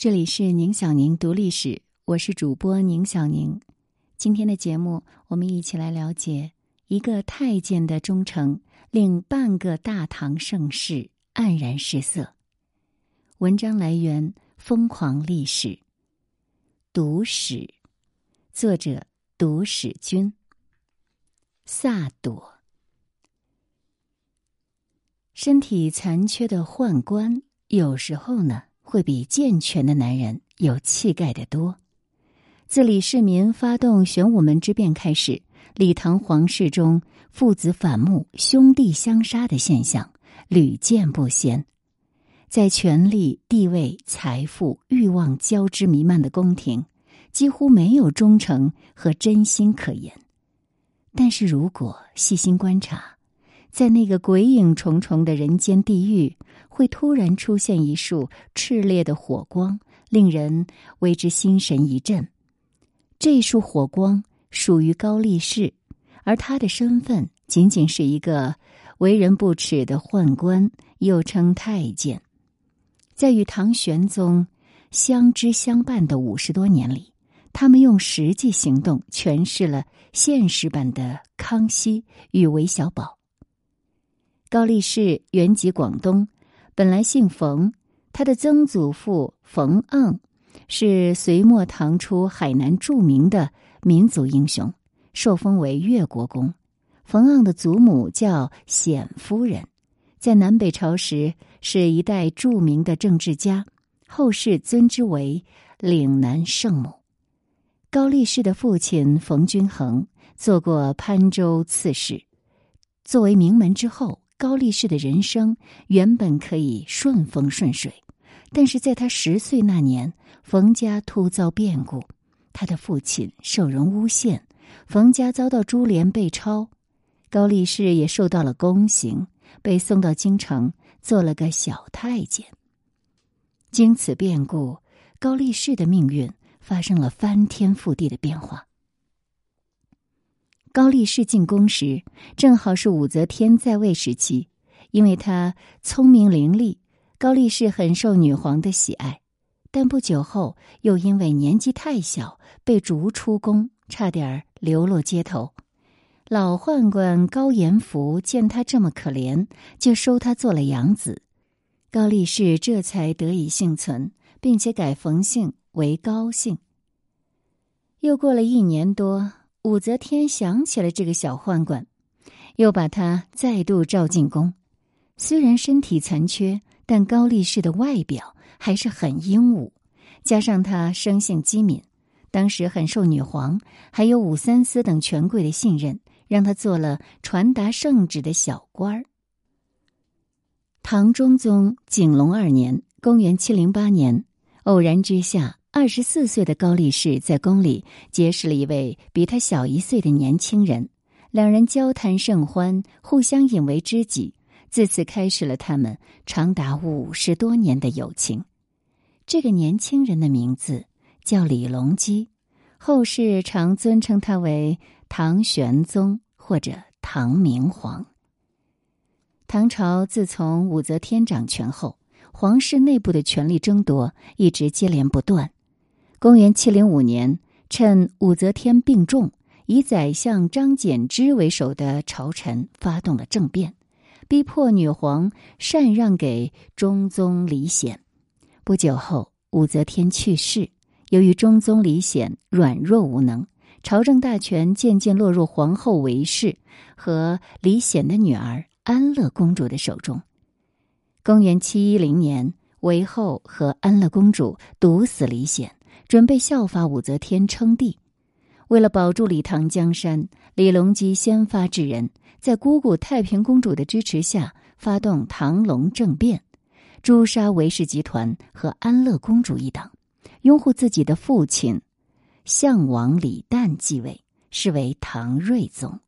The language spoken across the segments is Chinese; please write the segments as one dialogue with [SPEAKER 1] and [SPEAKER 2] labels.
[SPEAKER 1] 这里是宁小宁读历史，我是主播宁小宁。今天的节目，我们一起来了解一个太监的忠诚，令半个大唐盛世黯然失色。文章来源：疯狂历史。读史，作者：读史君。萨朵，身体残缺的宦官，有时候呢。会比健全的男人有气概的多。自李世民发动玄武门之变开始，李唐皇室中父子反目、兄弟相杀的现象屡见不鲜。在权力、地位、财富、欲望交织弥漫的宫廷，几乎没有忠诚和真心可言。但是如果细心观察，在那个鬼影重重的人间地狱，会突然出现一束炽烈的火光，令人为之心神一震。这束火光属于高力士，而他的身份仅仅是一个为人不齿的宦官，又称太监。在与唐玄宗相知相伴的五十多年里，他们用实际行动诠释了现实版的康熙与韦小宝。高力士原籍广东，本来姓冯。他的曾祖父冯盎是隋末唐初海南著名的民族英雄，受封为越国公。冯盎的祖母叫冼夫人，在南北朝时是一代著名的政治家，后世尊之为岭南圣母。高力士的父亲冯君衡做过潘州刺史，作为名门之后。高力士的人生原本可以顺风顺水，但是在他十岁那年，冯家突遭变故，他的父亲受人诬陷，冯家遭到株连被抄，高力士也受到了宫刑，被送到京城做了个小太监。经此变故，高力士的命运发生了翻天覆地的变化。高力士进宫时，正好是武则天在位时期。因为她聪明伶俐，高力士很受女皇的喜爱。但不久后，又因为年纪太小，被逐出宫，差点流落街头。老宦官高延福见他这么可怜，就收他做了养子。高力士这才得以幸存，并且改冯姓为高姓。又过了一年多。武则天想起了这个小宦官，又把他再度召进宫。虽然身体残缺，但高力士的外表还是很英武。加上他生性机敏，当时很受女皇还有武三思等权贵的信任，让他做了传达圣旨的小官儿。唐中宗景龙二年（公元708年），偶然之下。二十四岁的高力士在宫里结识了一位比他小一岁的年轻人，两人交谈甚欢，互相引为知己，自此开始了他们长达五十多年的友情。这个年轻人的名字叫李隆基，后世常尊称他为唐玄宗或者唐明皇。唐朝自从武则天掌权后，皇室内部的权力争夺一直接连不断。公元七零五年，趁武则天病重，以宰相张柬之为首的朝臣发动了政变，逼迫女皇禅让给中宗李显。不久后，武则天去世。由于中宗李显软弱无能，朝政大权渐渐落入皇后韦氏和李显的女儿安乐公主的手中。公元七一零年，韦后和安乐公主毒死李显。准备效法武则天称帝，为了保住李唐江山，李隆基先发制人，在姑姑太平公主的支持下，发动唐隆政变，诛杀韦氏集团和安乐公主一党，拥护自己的父亲项王李旦继位，是为唐睿宗。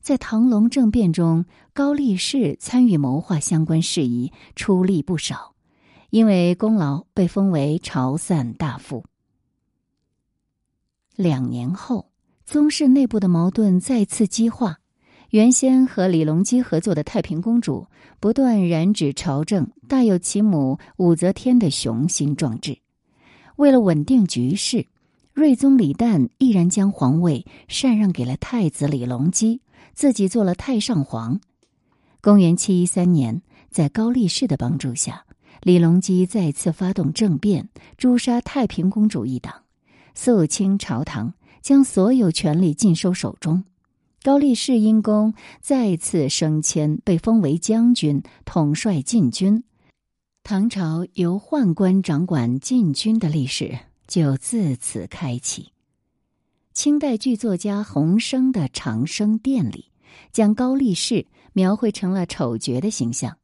[SPEAKER 1] 在唐隆政变中，高力士参与谋划相关事宜，出力不少。因为功劳被封为潮汕大夫。两年后，宗室内部的矛盾再次激化。原先和李隆基合作的太平公主，不断染指朝政，大有其母武则天的雄心壮志。为了稳定局势，睿宗李旦毅然将皇位禅让给了太子李隆基，自己做了太上皇。公元七一三年，在高力士的帮助下，李隆基再次发动政变，诛杀太平公主一党，肃清朝堂，将所有权力尽收手中。高力士因功再次升迁，被封为将军，统帅禁军。唐朝由宦官掌管禁军的历史就自此开启。清代剧作家洪升的《长生殿》里，将高力士描绘成了丑角的形象，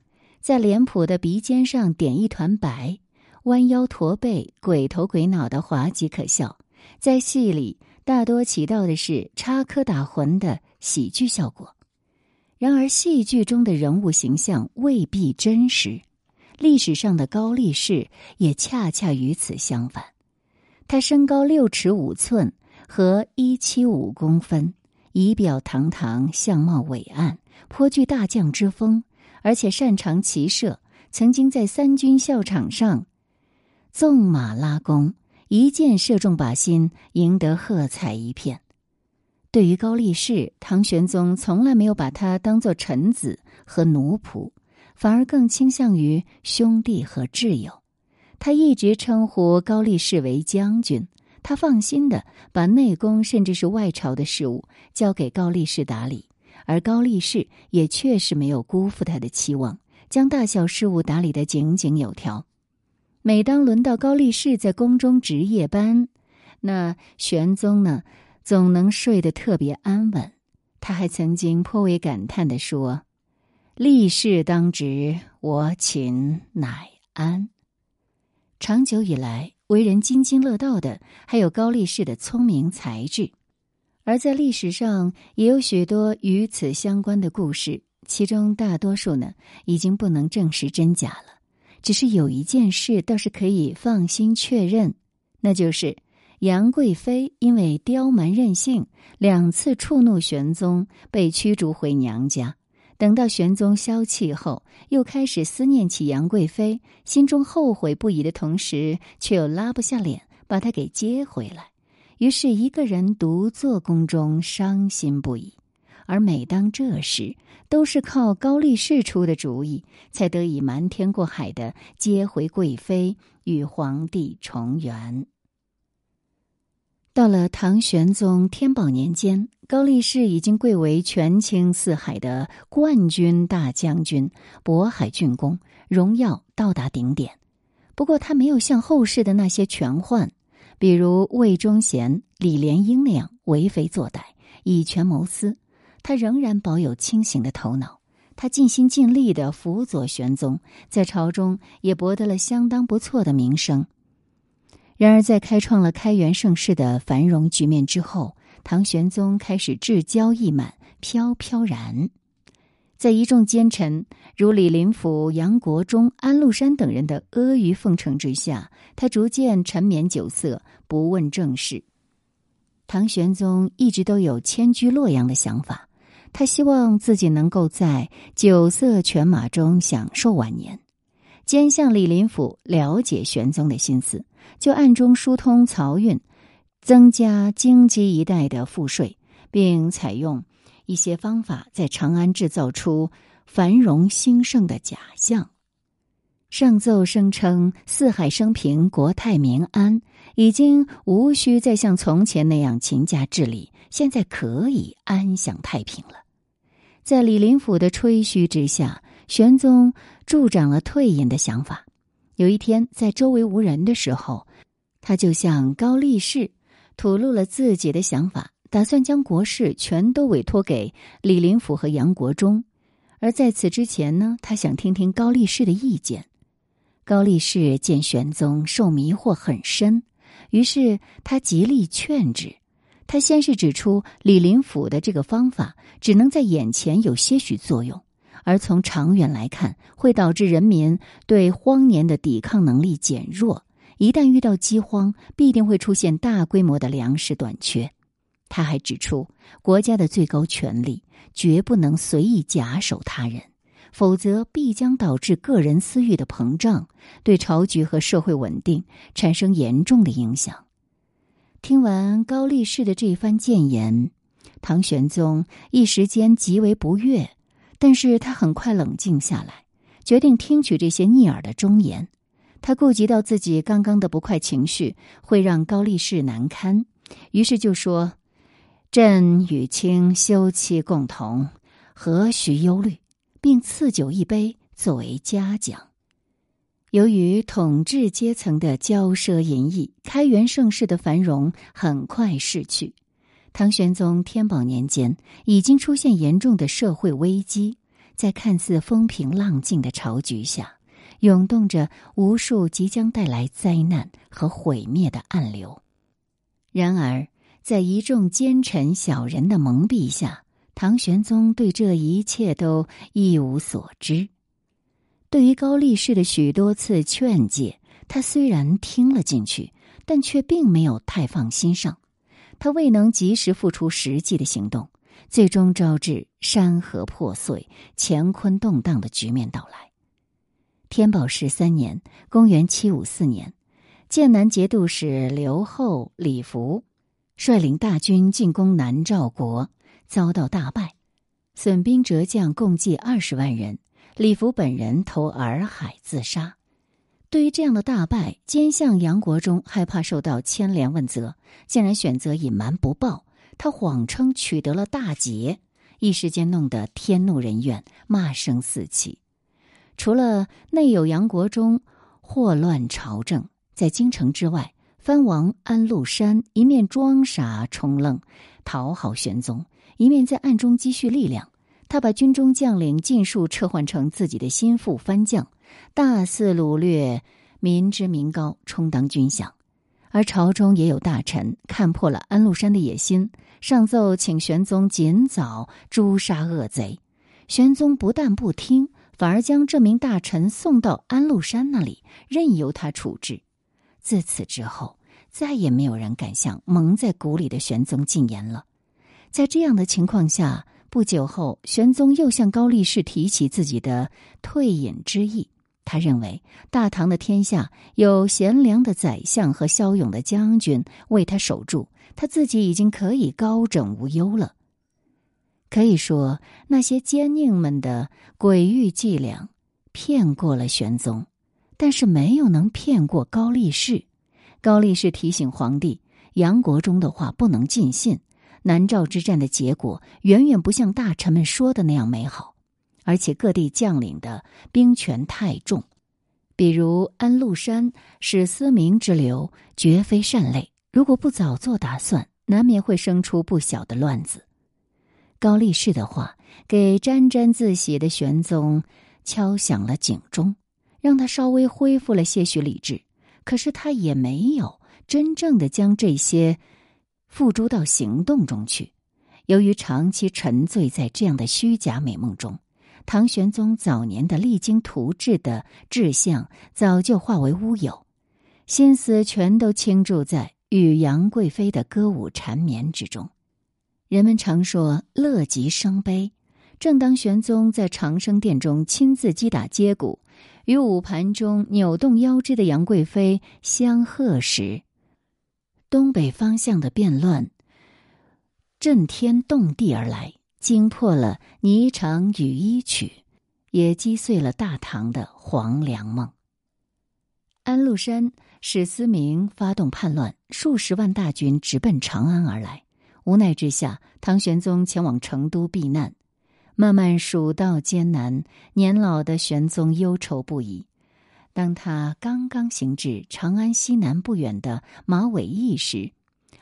[SPEAKER 1] 在脸谱的鼻尖上点一团白，弯腰驼背、鬼头鬼脑的滑稽可笑。在戏里，大多起到的是插科打诨的喜剧效果。然而，戏剧中的人物形象未必真实。历史上的高力士也恰恰与此相反，他身高六尺五寸和一七五公分，仪表堂堂，相貌伟岸，颇具大将之风，而且擅长骑射，曾经在三军校场上纵马拉弓，一箭射中靶心，赢得喝彩一片。对于高力士，唐玄宗从来没有把他当做臣子和奴仆。反而更倾向于兄弟和挚友，他一直称呼高力士为将军。他放心的把内宫甚至是外朝的事务交给高力士打理，而高力士也确实没有辜负他的期望，将大小事务打理得井井有条。每当轮到高力士在宫中值夜班，那玄宗呢，总能睡得特别安稳。他还曾经颇为感叹的说。力士当值，我寝乃安。长久以来，为人津津乐道的还有高力士的聪明才智，而在历史上也有许多与此相关的故事，其中大多数呢已经不能证实真假了。只是有一件事倒是可以放心确认，那就是杨贵妃因为刁蛮任性，两次触怒玄宗，被驱逐回娘家。等到玄宗消气后，又开始思念起杨贵妃，心中后悔不已的同时，却又拉不下脸把她给接回来，于是一个人独坐宫中，伤心不已。而每当这时，都是靠高力士出的主意，才得以瞒天过海的接回贵妃，与皇帝重圆。到了唐玄宗天宝年间，高力士已经贵为权倾四海的冠军大将军、渤海郡公，荣耀到达顶点。不过，他没有像后世的那些权宦，比如魏忠贤、李莲英那样为非作歹、以权谋私。他仍然保有清醒的头脑，他尽心尽力的辅佐玄宗，在朝中也博得了相当不错的名声。然而，在开创了开元盛世的繁荣局面之后，唐玄宗开始志骄意满、飘飘然。在一众奸臣如李林甫、杨国忠、安禄山等人的阿谀奉承之下，他逐渐沉湎酒色，不问政事。唐玄宗一直都有迁居洛阳的想法，他希望自己能够在酒色犬马中享受晚年。奸相李林甫了解玄宗的心思。就暗中疏通漕运，增加京畿一带的赋税，并采用一些方法，在长安制造出繁荣兴盛的假象。上奏声称四海升平，国泰民安，已经无需再像从前那样勤加治理，现在可以安享太平了。在李林甫的吹嘘之下，玄宗助长了退隐的想法。有一天，在周围无人的时候，他就向高力士吐露了自己的想法，打算将国事全都委托给李林甫和杨国忠。而在此之前呢，他想听听高力士的意见。高力士见玄宗受迷惑很深，于是他极力劝止。他先是指出李林甫的这个方法只能在眼前有些许作用。而从长远来看，会导致人民对荒年的抵抗能力减弱。一旦遇到饥荒，必定会出现大规模的粮食短缺。他还指出，国家的最高权力绝不能随意假手他人，否则必将导致个人私欲的膨胀，对朝局和社会稳定产生严重的影响。听完高力士的这番谏言，唐玄宗一时间极为不悦，但是他很快冷静下来，决定听取这些逆耳的忠言。他顾及到自己刚刚的不快情绪会让高力士难堪，于是就说：“朕与卿休戚共同，何须忧虑？”并赐酒一杯作为嘉奖。由于统治阶层的骄奢淫逸，开元盛世的繁荣很快逝去。唐玄宗天宝年间，已经出现严重的社会危机，在看似风平浪静的朝局下，涌动着无数即将带来灾难和毁灭的暗流。然而，在一众奸臣小人的蒙蔽下，唐玄宗对这一切都一无所知。对于高力士的许多次劝诫，他虽然听了进去，但却并没有太放心上。他未能及时付出实际的行动，最终招致山河破碎、乾坤动荡的局面到来。天宝十三年（公元754年），剑南节度使刘后李福率领大军进攻南诏国。遭到大败，损兵折将，共计二十万人。李福本人投洱海自杀。对于这样的大败，奸相杨国忠害怕受到牵连问责，竟然选择隐瞒不报。他谎称取得了大捷，一时间弄得天怒人怨，骂声四起。除了内有杨国忠祸乱朝政，在京城之外，藩王安禄山一面装傻充愣，讨好玄宗。一面在暗中积蓄力量，他把军中将领尽数撤换成自己的心腹藩将，大肆掳掠民脂民膏，充当军饷。而朝中也有大臣看破了安禄山的野心，上奏请玄宗尽早诛杀恶贼。玄宗不但不听，反而将这名大臣送到安禄山那里，任由他处置。自此之后，再也没有人敢向蒙在鼓里的玄宗进言了。在这样的情况下，不久后，玄宗又向高力士提起自己的退隐之意。他认为，大唐的天下有贤良的宰相和骁勇的将军为他守住，他自己已经可以高枕无忧了。可以说，那些奸佞们的诡欲伎俩骗过了玄宗，但是没有能骗过高力士。高力士提醒皇帝，杨国忠的话不能尽信。南诏之战的结果远远不像大臣们说的那样美好，而且各地将领的兵权太重，比如安禄山、史思明之流，绝非善类。如果不早做打算，难免会生出不小的乱子。高力士的话给沾沾自喜的玄宗敲响了警钟，让他稍微恢复了些许理智。可是他也没有真正的将这些。付诸到行动中去。由于长期沉醉在这样的虚假美梦中，唐玄宗早年的励精图治的志向早就化为乌有，心思全都倾注在与杨贵妃的歌舞缠绵之中。人们常说“乐极生悲”。正当玄宗在长生殿中亲自击打接鼓，与舞盘中扭动腰肢的杨贵妃相和时，东北方向的变乱，震天动地而来，惊破了霓裳羽衣曲，也击碎了大唐的黄粱梦。安禄山、史思明发动叛乱，数十万大军直奔长安而来。无奈之下，唐玄宗前往成都避难。漫漫蜀道艰难，年老的玄宗忧愁不已。当他刚刚行至长安西南不远的马尾驿时，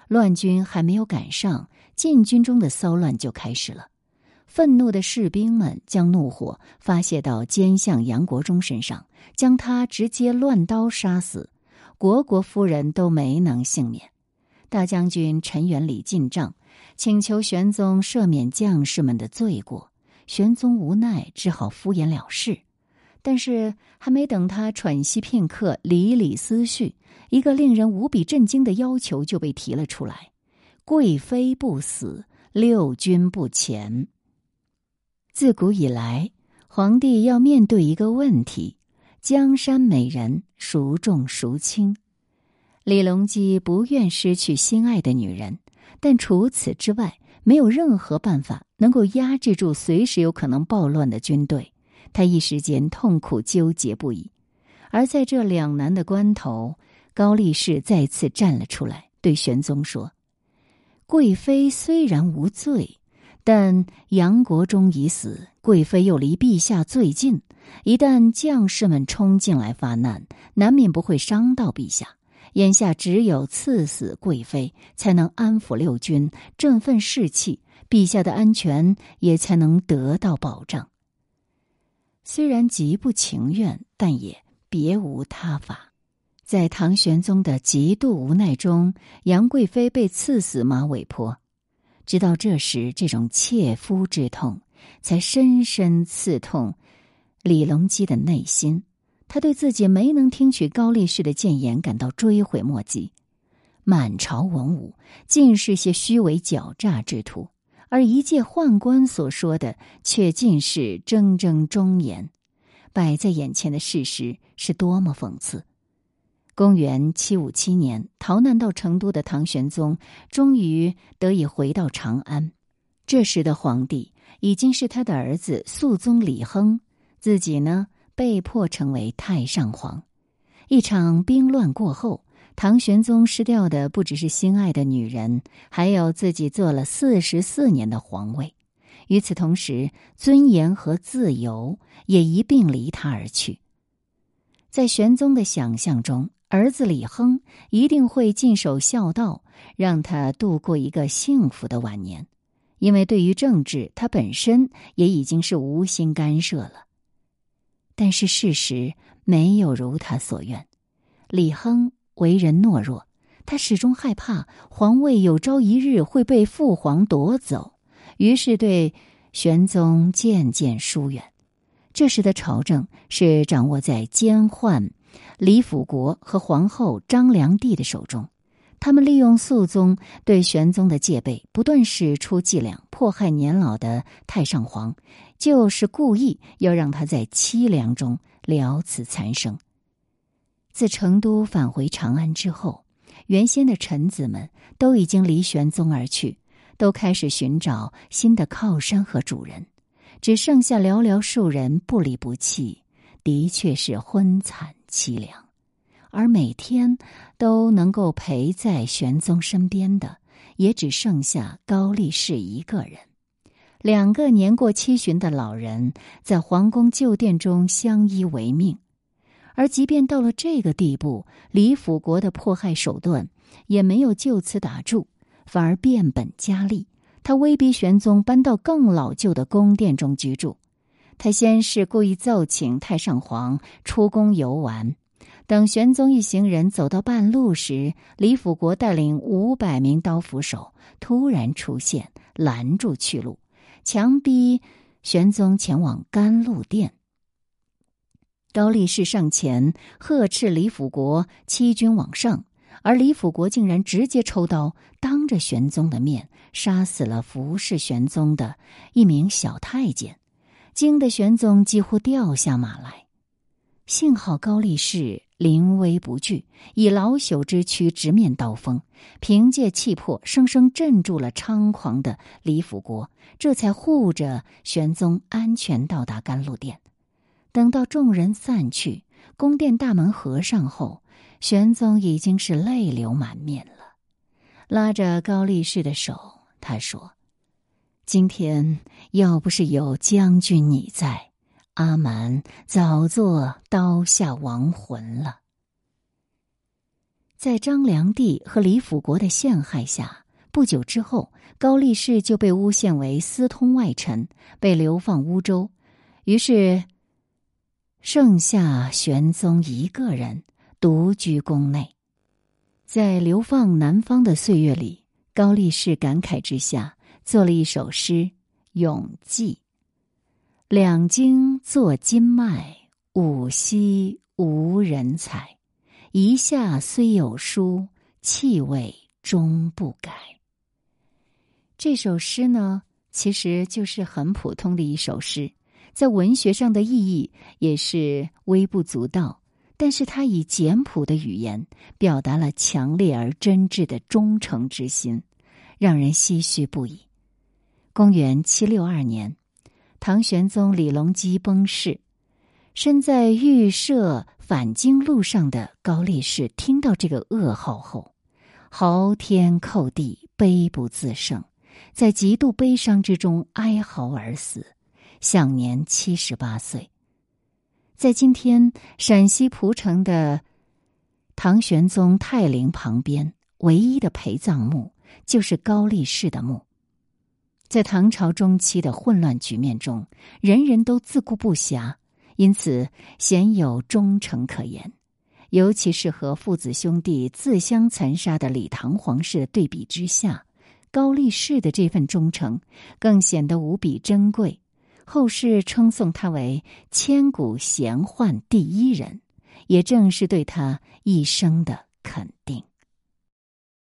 [SPEAKER 1] 乱军还没有赶上，禁军中的骚乱就开始了。愤怒的士兵们将怒火发泄到奸相杨国忠身上，将他直接乱刀杀死，国国夫人都没能幸免。大将军陈元礼进帐，请求玄宗赦免将士们的罪过，玄宗无奈，只好敷衍了事。但是还没等他喘息片刻，理理思绪，一个令人无比震惊的要求就被提了出来：贵妃不死，六军不前。自古以来，皇帝要面对一个问题：江山美人孰重孰轻？李隆基不愿失去心爱的女人，但除此之外，没有任何办法能够压制住随时有可能暴乱的军队。他一时间痛苦纠结不已。而在这两难的关头，高力士再次站了出来，对玄宗说：“贵妃虽然无罪。”但杨国忠已死，贵妃又离陛下最近，一旦将士们冲进来发难，难免不会伤到陛下。眼下只有赐死贵妃，才能安抚六军，振奋士气，陛下的安全也才能得到保障。虽然极不情愿，但也别无他法。在唐玄宗的极度无奈中，杨贵妃被赐死马尾坡。直到这时，这种切肤之痛才深深刺痛李隆基的内心。他对自己没能听取高力士的谏言感到追悔莫及。满朝文武尽是些虚伪狡诈之徒，而一介宦官所说的却尽是铮铮忠言。摆在眼前的事实是多么讽刺！公元七五七年，逃难到成都的唐玄宗终于得以回到长安。这时的皇帝已经是他的儿子肃宗李亨，自己呢被迫成为太上皇。一场兵乱过后，唐玄宗失掉的不只是心爱的女人，还有自己做了四十四年的皇位。与此同时，尊严和自由也一并离他而去。在玄宗的想象中。儿子李亨一定会尽守孝道，让他度过一个幸福的晚年。因为对于政治，他本身也已经是无心干涉了。但是事实没有如他所愿。李亨为人懦弱，他始终害怕皇位有朝一日会被父皇夺走，于是对玄宗渐渐疏远。这时的朝政是掌握在奸宦。李辅国和皇后张良娣的手中，他们利用肃宗对玄宗的戒备，不断使出伎俩，迫害年老的太上皇，就是故意要让他在凄凉中了此残生。自成都返回长安之后，原先的臣子们都已经离玄宗而去，都开始寻找新的靠山和主人，只剩下寥寥数人不离不弃。的确是昏惨凄凉，而每天都能够陪在玄宗身边的，也只剩下高力士一个人。两个年过七旬的老人在皇宫旧殿中相依为命，而即便到了这个地步，李辅国的迫害手段也没有就此打住，反而变本加厉。他威逼玄宗搬到更老旧的宫殿中居住。他先是故意奏请太上皇出宫游玩，等玄宗一行人走到半路时，李辅国带领五百名刀斧手突然出现，拦住去路，强逼玄宗前往甘露殿。高力士上前呵斥李辅国欺君罔上，而李辅国竟然直接抽刀，当着玄宗的面杀死了服侍玄宗的一名小太监。惊得玄宗几乎掉下马来，幸好高力士临危不惧，以老朽之躯直面刀锋，凭借气魄生生镇住了猖狂的李辅国，这才护着玄宗安全到达甘露殿。等到众人散去，宫殿大门合上后，玄宗已经是泪流满面了，拉着高力士的手，他说。今天要不是有将军你在，阿蛮早做刀下亡魂了。在张良娣和李辅国的陷害下，不久之后，高力士就被诬陷为私通外臣，被流放乌州。于是，剩下玄宗一个人独居宫内。在流放南方的岁月里，高力士感慨之下。做了一首诗《咏寄》：两京作金麦，五溪无人采。一下虽有书，气味终不改。这首诗呢，其实就是很普通的一首诗，在文学上的意义也是微不足道。但是他以简朴的语言表达了强烈而真挚的忠诚之心，让人唏嘘不已。公元七六二年，唐玄宗李隆基崩逝，身在预设返京路上的高力士听到这个噩耗后，嚎天叩地，悲不自胜，在极度悲伤之中哀嚎而死，享年七十八岁。在今天陕西蒲城的唐玄宗泰陵旁边，唯一的陪葬墓就是高力士的墓。在唐朝中期的混乱局面中，人人都自顾不暇，因此鲜有忠诚可言。尤其是和父子兄弟自相残杀的李唐皇室的对比之下，高力士的这份忠诚更显得无比珍贵。后世称颂他为千古贤宦第一人，也正是对他一生的肯定